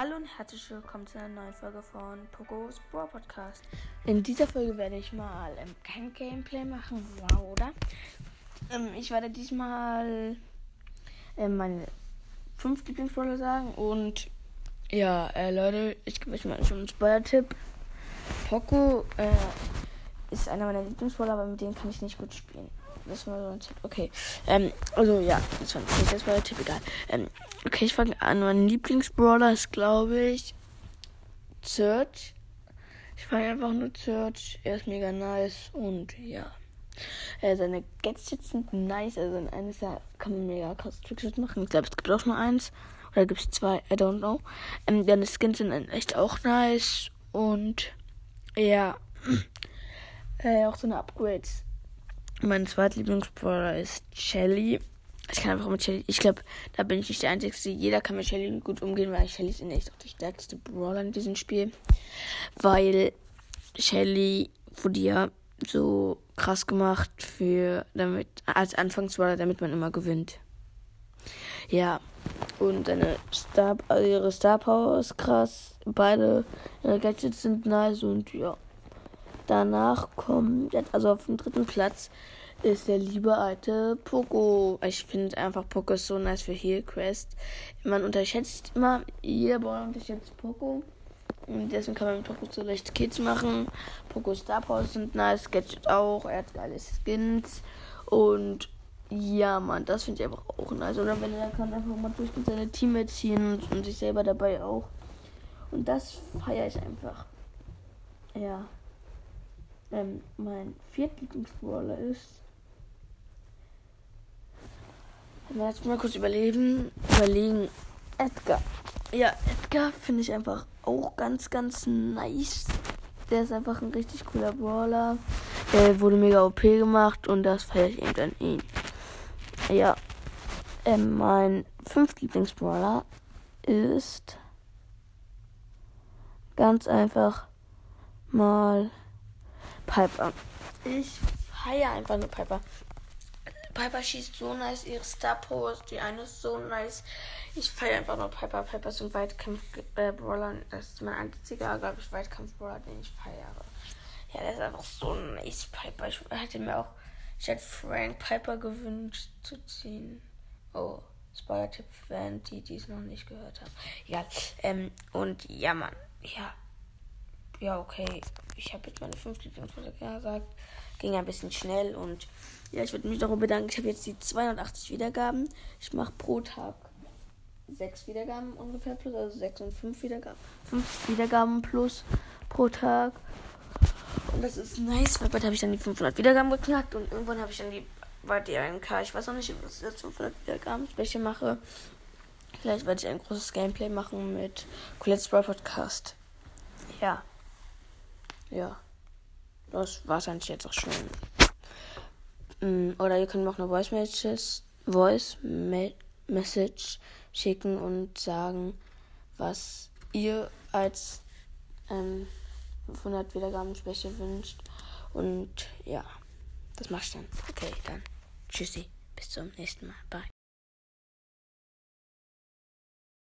Hallo und herzlich willkommen zu einer neuen Folge von Pogos Brawl Podcast. In dieser Folge werde ich mal ähm, kein Gameplay machen, wow, oder? Ähm, ich werde diesmal ähm, meine fünf Lieblingsbrawler sagen und ja, äh, Leute, ich gebe euch mal schon einen Spoiler-Tipp. Poco äh, ist einer meiner Lieblingsbrawler, aber mit dem kann ich nicht gut spielen. Das war so ein Tipp. Okay. Ähm, also ja, das war, das war der Tipp, egal. Ähm, okay, ich fange an. Mein Lieblingsbrawler ist, glaube ich, Search. Ich fange einfach nur Search. Er ist mega nice und ja. Äh, seine Gadgets sind nice. Also in eines Jahr kann man mega krass Trickshots machen. Ich glaube, es gibt auch nur eins. Oder gibt es zwei? I don't know. Ähm, deine Skins sind echt auch nice. Und ja. Äh, auch seine Upgrades mein zweiter Lieblingsbrawler ist Shelly. Ich kann einfach mit Shelly. Ich glaube, da bin ich nicht der Einzige. Jeder kann mit Shelly gut umgehen, weil Shelly ist in echt auch der stärkste Brawler in diesem Spiel. Weil Shelly wurde ja so krass gemacht für damit als Anfangsbrawler, damit man immer gewinnt. Ja, und seine Star, ihre Star Power ist krass. Beide ihre Gadgets sind nice und ja. Danach kommt, also auf dem dritten Platz, ist der liebe alte Poco. Ich finde einfach Poco so nice für Heal Quest. Man unterschätzt immer, jeder Brawler unterschätzt Poco. Und deswegen kann man mit Poco so leicht Kids machen. Poco Star Powers sind nice, Gadget auch, er hat geile Skins. Und ja, man, das finde ich einfach auch nice. Oder wenn er kann einfach mal durch mit seine Teammates ziehen und, und sich selber dabei auch. Und das feiere ich einfach. Ja ähm, mein Viertlieblingsbrawler ist. Jetzt mal kurz überleben, überlegen. Edgar. Ja, Edgar finde ich einfach auch ganz, ganz nice. Der ist einfach ein richtig cooler Brawler. Der wurde mega OP gemacht und das feiere ich eben an ihn. Ja. Ähm, mein fünftlieblingsbrawler ist ganz einfach mal Piper. Ich feiere einfach nur Piper. Piper schießt so nice, ihre Star Post, die eine ist so nice. Ich feiere einfach nur Piper. Piper ist ein Weitkampf-Brawler. Das ist mein einziger, glaube ich, Weitkampf-Brawler, den ich feiere. Ja, der ist einfach so nice, Piper. Ich hätte mir auch, ich hätte Frank Piper gewünscht zu ziehen. Oh, Spoiler-Tipp für die, die es noch nicht gehört haben. Egal. Ähm, und ja, Mann. Ja, ja, okay, ich habe jetzt meine fünf Lieblingsfolge gesagt. Ging ein bisschen schnell und ja, ich würde mich darüber bedanken. Ich habe jetzt die 280 Wiedergaben. Ich mache pro Tag sechs Wiedergaben ungefähr plus, also sechs und fünf Wiedergaben. Fünf Wiedergaben plus pro Tag. Und das ist nice, weil bald habe ich dann die 500 Wiedergaben geknackt und irgendwann habe ich dann die bei die 1K. Ich weiß noch nicht, ob ich jetzt 500 Wiedergaben welche mache. Vielleicht werde ich ein großes Gameplay machen mit Colette's Brawl Podcast. Ja. Ja. Das war es eigentlich jetzt auch schon. Mm, oder ihr könnt mir auch eine Voice Message, Voice Message schicken und sagen, was ihr als ähm, 500 Wiedergaben Special wünscht. Und ja, das mach ich dann. Okay, dann. Tschüssi. Bis zum nächsten Mal. Bye.